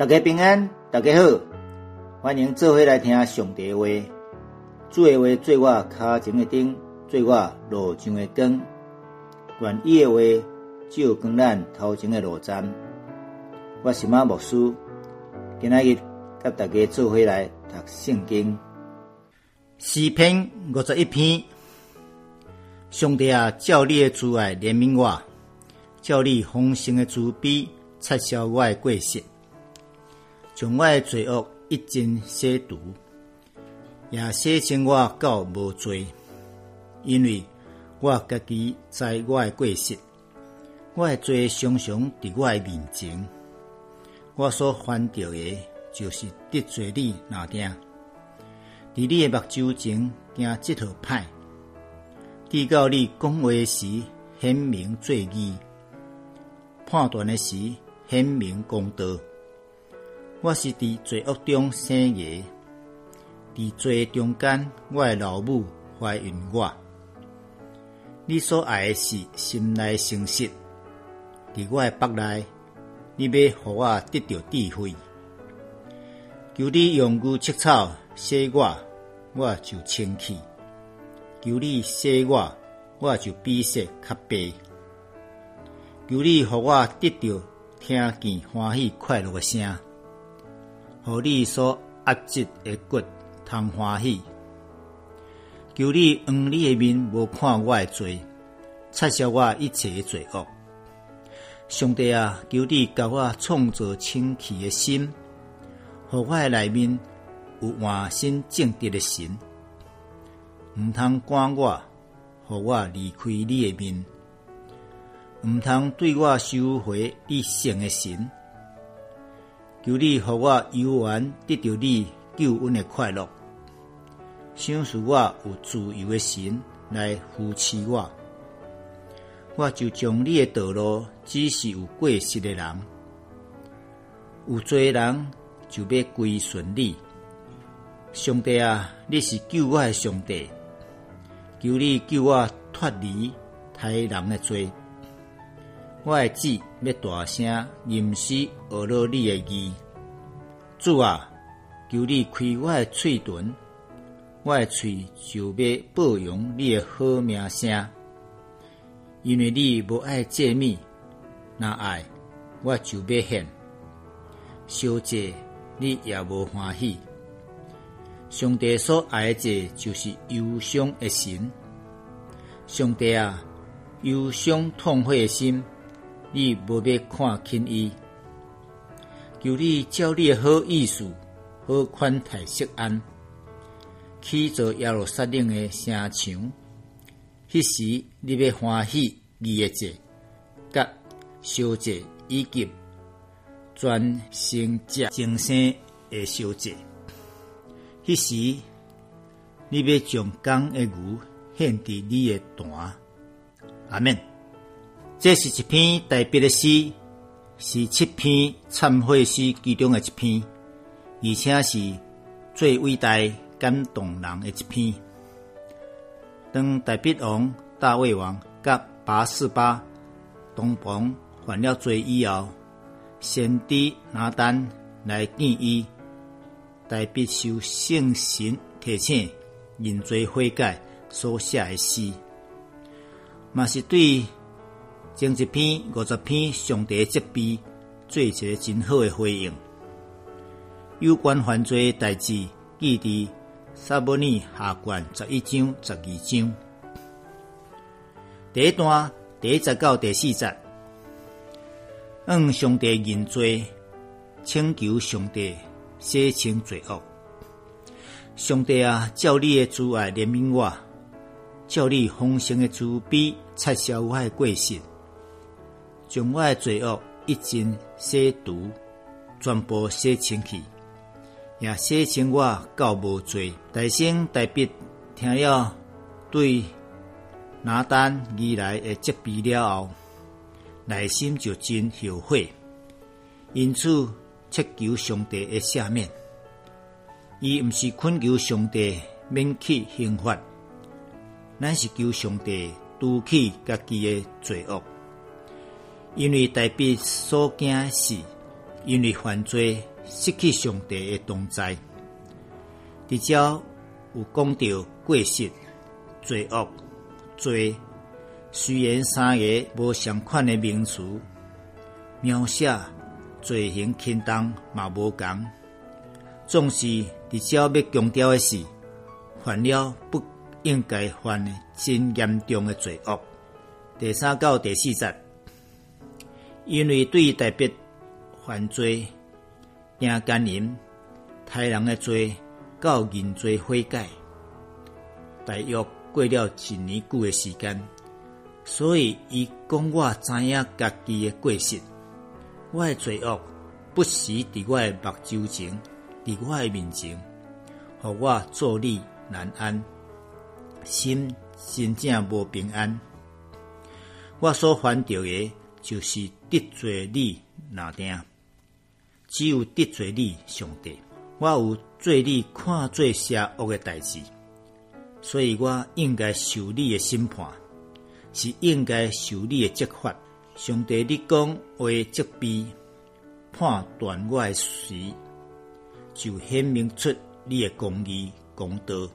大家平安，大家好，欢迎做伙来听上帝话。主的话做我脚前的灯，做我路上的光。愿意的话照光咱头前的路站。我是马牧师，今仔日甲大家做伙来读圣经。诗篇五十一篇，上帝啊，照你的慈爱怜悯我，照你丰盛的慈悲撤销我的过失，将我的罪恶一尽洗除，也洗清我到无罪。因为我家己知我的过失，我的罪常常伫我的面前，我所犯着的，就是得罪你那定。伫你的目睭前行即套歹，直到你讲话时显明罪义，判断诶时显明公道。我是伫罪恶中生的，伫罪中间，我的老母怀孕我。你所爱的是心内诚实，伫我的腹内，你要互我得到智慧。求你用牛切草洗我。我就清气，求你洗我，我就比色较白。求你互我得到听见欢喜快乐的声，互你所压制的骨通欢喜。求你用你的面无看我的罪，撤销我一切的罪恶。上帝啊，求你教我创造清气的心，互我的内面。有换新正直的神，毋通赶我，互我离开你的面；毋通对我收回你圣的神。求你互我游玩得到你救恩的快乐，想使我有自由的心来扶持我。我就将你的道路指示有过失的人，有罪人就要归顺你。上帝啊，你是救我的上帝，求你救我脱离太人的罪。我的子要大声吟诗学了你的义。主啊，求你开我的喙唇，我的喙就要报扬你的好名声。因为你无爱借密，若爱我就要献。小姐，你也无欢喜。上帝所爱的就是忧伤的心。上帝啊，忧伤痛悔的心，你无要看轻伊。求你照你的好意思，好款待色安，去做耶路撒冷的城墙。迄时你要欢喜二个节，甲小节以及专心者精生的小节。迄时，你要将刚的牛献伫你的坛。阿门。这是一篇特别的诗，是七篇忏悔诗其中的一篇，而且是最伟大、感动人的一篇。当大毕王、大卫王甲八四八东房犯了罪以后，先知拿单来见伊。代必受圣神提醒，认罪悔改所写的诗，嘛是对前一篇五十篇上帝责备做一个真好的回应。有关犯罪代志记伫撒母尼下卷十一章、十二章。第一段第一节到第四节，向上帝认罪，请求上帝。洗清罪恶，上帝啊，照你的慈爱怜悯我，照你丰盛的慈悲撤销我的过失，将我的罪恶一尽洗除，全部洗清去，也洗清我到无罪。大声大笔听了对拿单而来的责备了后，内心就真后悔，因此。祈求上帝的赦免，伊毋是恳求上帝免去刑罚，乃是求上帝拄起家己的罪恶。因为代笔所惊是因为犯罪失去上帝的同在。伫照有讲到过失、罪恶、罪，虽然三个无相款的名词，描写罪行轻重嘛无共，总是伫照要强调的是，犯了不应该犯的真严重的罪恶。第三到第四节，因为对代表犯罪、惊奸淫、杀人的罪，到认罪悔改，大约过了一年久的时间，所以伊讲我知影家己的过失，我的罪恶不时伫我的目睭前，伫我的面前，互我坐立难安，心真正无平安。我所犯着的，就是得罪你哪定？只有得罪你上帝。我有做你看做邪恶的代志，所以我应该受你的审判，是应该受你的责罚。上帝，你讲话责备判断我的时，就显明出你的公义公道。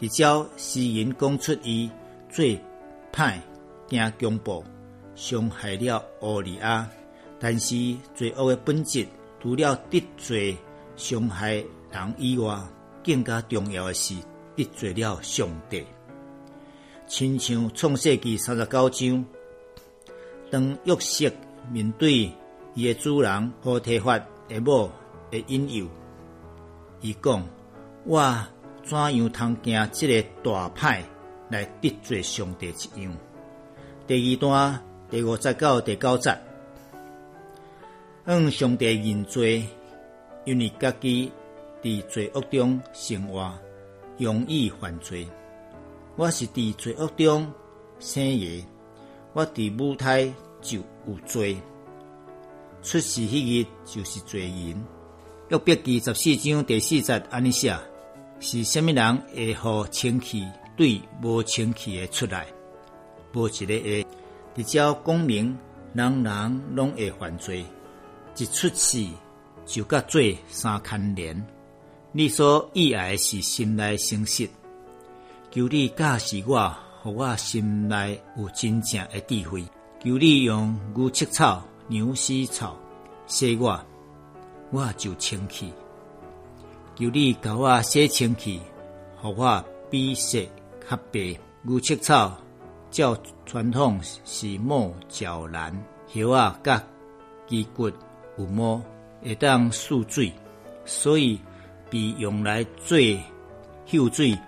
直照诗人讲出伊最歹。惊恐怖，伤害了奥利亚。但是罪恶的本质，除了得罪、伤害人以外，更加重要的是得罪了上帝。亲像创世纪三十九章，当约瑟面对伊的主人和提法的某的引诱，伊讲：我怎样通惊这个大派来得罪上帝一样？第二段第五十到第九节，向上帝认罪，因为家己伫罪恶中生活，容易犯罪。我是伫罪恶中生的，我伫母胎就有罪，出世迄日就是罪人。约伯记十四章第四节安尼写：是虾米人会互清气对无清气的出来？无一个会，直照讲明，人人拢会犯罪，一出世就甲罪三牵连。你所意爱是心内诚实，求你教示我，互我心内有真正的智慧。求你用牛七草、牛屎草洗我，我就清气。求你教我洗清气，互我比色较白。牛七草。照传统是木脚兰叶啊，甲肌骨有毛，会当蓄水，所以被用来做秀水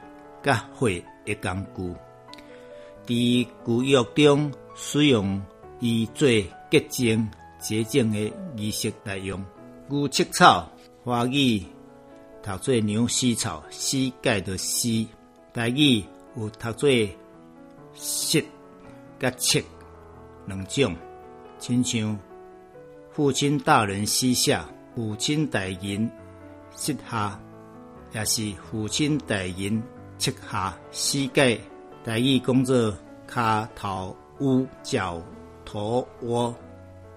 甲火的工具。伫古约中使用以做洁净、洁净的仪式来用。牛七草，花语读做牛膝草，膝盖的膝，台语有读做。色甲七两种，亲像父亲大人膝下，父亲大人膝下，也是父亲大人膝下。膝盖大意讲作骹头乌脚头窝，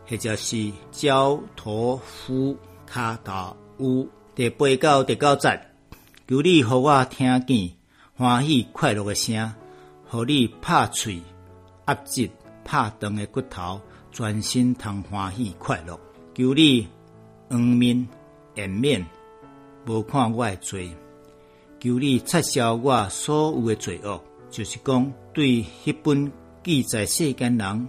或者是脚头夫骹头乌。第八到第九节，求你互我听见欢喜快乐的声。互你拍喙、压折拍断的骨头，全身通欢喜快乐。求你黄面颜面，无看我诶罪。求你撤销我所有诶罪恶，就是讲对迄本记载世间人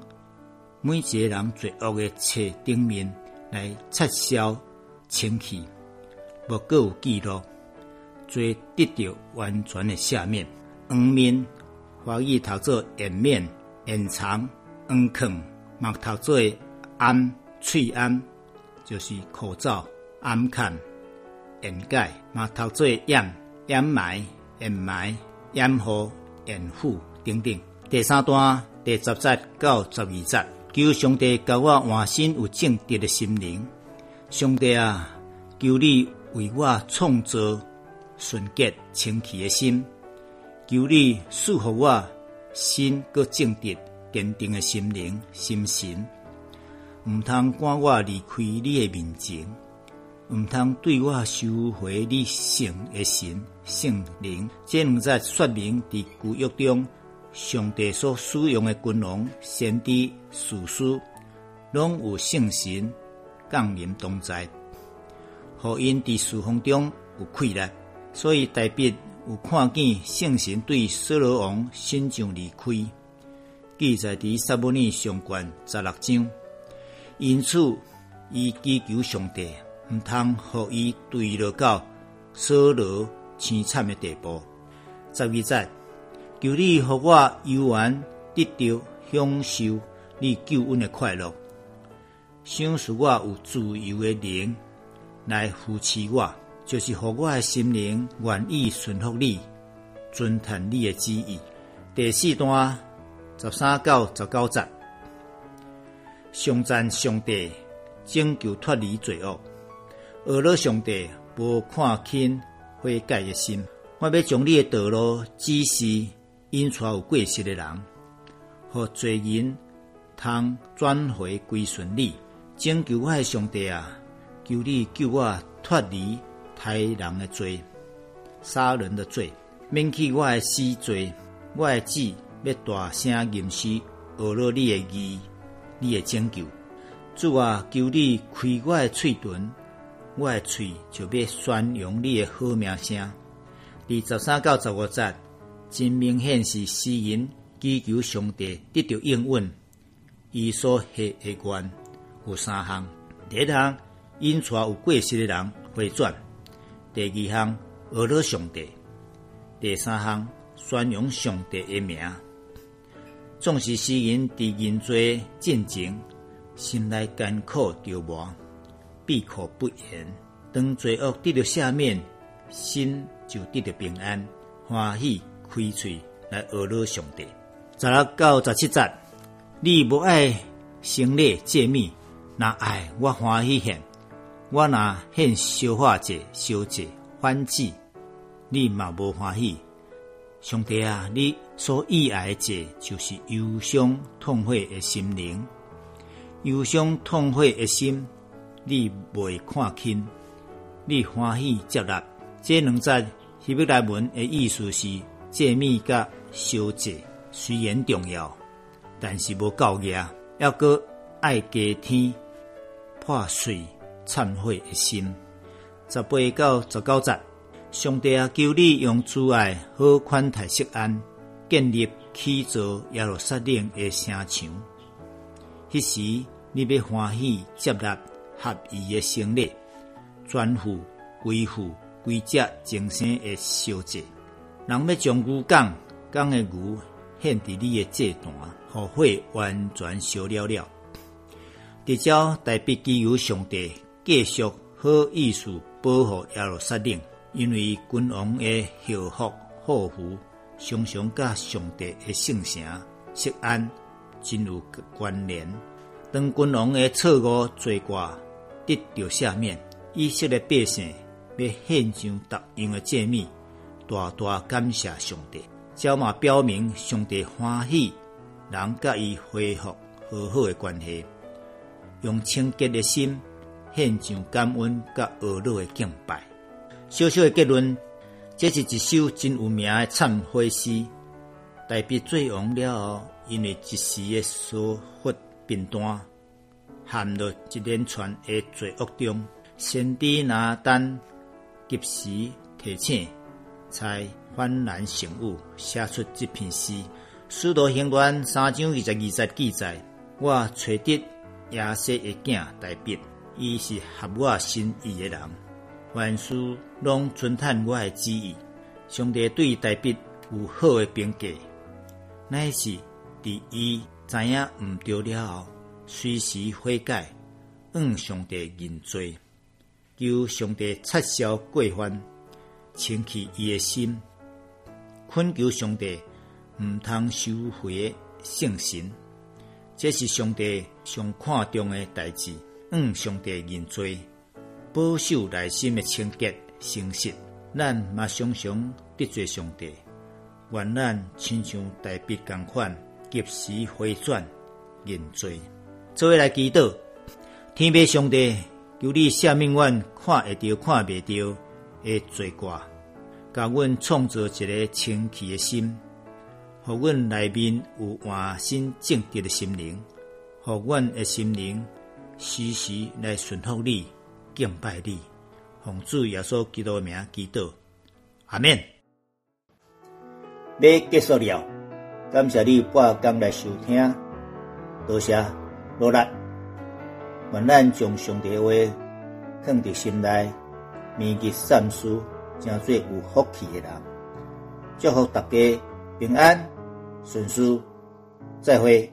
每一个人罪恶诶册顶面来撤销清气，无够有记录，罪得到完全的下面黄面。华语读做颜面、延长、黄坑，嘛读做安、翠安，就是口罩、安看、掩盖，嘛读做掩、掩埋、掩埋、掩护、掩护等等。第三段第十节到十二节，求上帝教我换心有正直的心灵。上帝啊，求你为我创造纯洁清气的心。求你赐福我心个正直坚定的心灵心神，毋通赶我离开你的面前，毋通对我收回你圣的神圣灵。这两则说明伫旧约中，上帝所使用的君王、先知、士师，拢有圣神降临同在，互因伫侍奉中有快乐。所以代笔有看见圣神对扫罗王心上离开，记载伫撒母尼上卷十六章。因此，伊祈求上帝毋通互伊坠落到扫罗凄惨的地步。十二节，求你互我游玩得到享受你救恩的快乐，享受我有自由的灵来扶持我，就是互我的心灵愿意顺服你，遵从你的旨意。第四段十三到十九节。上赞上帝拯救脱离罪恶，俄罗上帝无看轻悔改的心。我要将你的道路指示引出有过失的人，和罪人通转回归顺你。拯救我的上帝啊，求你救我脱离太人的罪、杀人的罪，免去我的死罪。我的子要大声吟诗，俄罗你的义。你的拯救，主啊，求你开我的嘴唇，我的嘴就要宣扬你的好名声。第十三到十五节，真明显是诗人祈求上帝得到应允。伊所许的愿有三项：第一项，引出有过失的人回转；第二项，恶了上帝；第三项，宣扬上帝的名。总是诗人伫人罪进前，心内艰苦折磨，闭口不言。当罪恶得到赦免，心就得到平安，欢喜开嘴来阿罗上帝。十六到十七节，你不爱行礼诫命，那爱我欢喜献，我那献消化节、烧节、欢祭，你嘛无欢喜。上帝啊，你所意爱者就是忧伤痛悔的心灵，忧伤痛悔的心，你未看轻，你欢喜接纳。这两节希伯来文的意思是：诫命甲消者虽然重要，但是无够额，要搁爱加天破碎忏悔的心。十八到十九节。上帝啊，求你用慈爱好款待释安，建立起造耶路撒冷的城墙。迄时你要欢喜接纳合意的胜利，专负归附归只精神的烧祭。人要将牛讲讲的牛献伫你的祭坛，火火完全烧了了。直照代笔基由上帝继续好意思保护耶路撒冷。因为君王的幸福祸福，常常甲上帝的圣城锡安真有关联。当君王的错误罪过得到赦免，以色列百姓要献上答应的诫命，大大感谢上帝，这嘛表明上帝欢喜人甲伊恢复和好的关系，用清洁的心献上感恩甲恶乐的敬拜。小小的结论，这是一首真有名的忏悔诗。代笔罪亡了后，因为一时的疏忽变端，陷入一连串的罪恶中。先知拿单及时提醒，才幡然醒悟，写出这篇诗。使徒行传三章二十二节记载：我找得亚瑟的囝代笔，伊是合我心意的人。万事拢遵探我的旨意，上帝对代笔有好的评价，乃是伫伊知影毋对了后，随时悔改，向上帝认罪，求上帝撤销过犯，清去伊的心，恳求上帝毋通收回圣神，这是上帝上看重的代志，向上帝认罪。保守内心的清洁、诚实，咱嘛常常得罪上帝。愿咱亲像大笔共款，及时回转认罪。做位来祈祷，天父上帝，求你赦免阮看会着、看袂着的罪过，甲阮创造一个清气的心，互阮内面有换新正直的心灵，互阮的心灵时时来顺服你、敬拜你。奉主耶稣基督的名祈祷，阿免。要结束了，感谢你半工来收听，多谢努力。愿咱将上帝话放伫心内，铭记善事，成做有福气的人。祝福大家平安顺遂，再会。